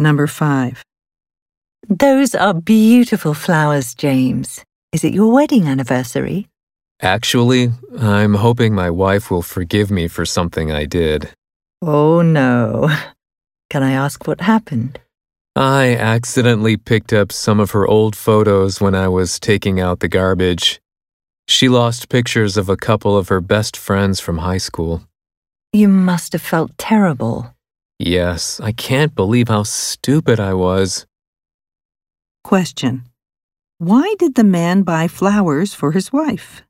Number 5. Those are beautiful flowers, James. Is it your wedding anniversary? Actually, I'm hoping my wife will forgive me for something I did. Oh no. Can I ask what happened? I accidentally picked up some of her old photos when I was taking out the garbage. She lost pictures of a couple of her best friends from high school. You must have felt terrible. Yes, I can't believe how stupid I was. Question. Why did the man buy flowers for his wife?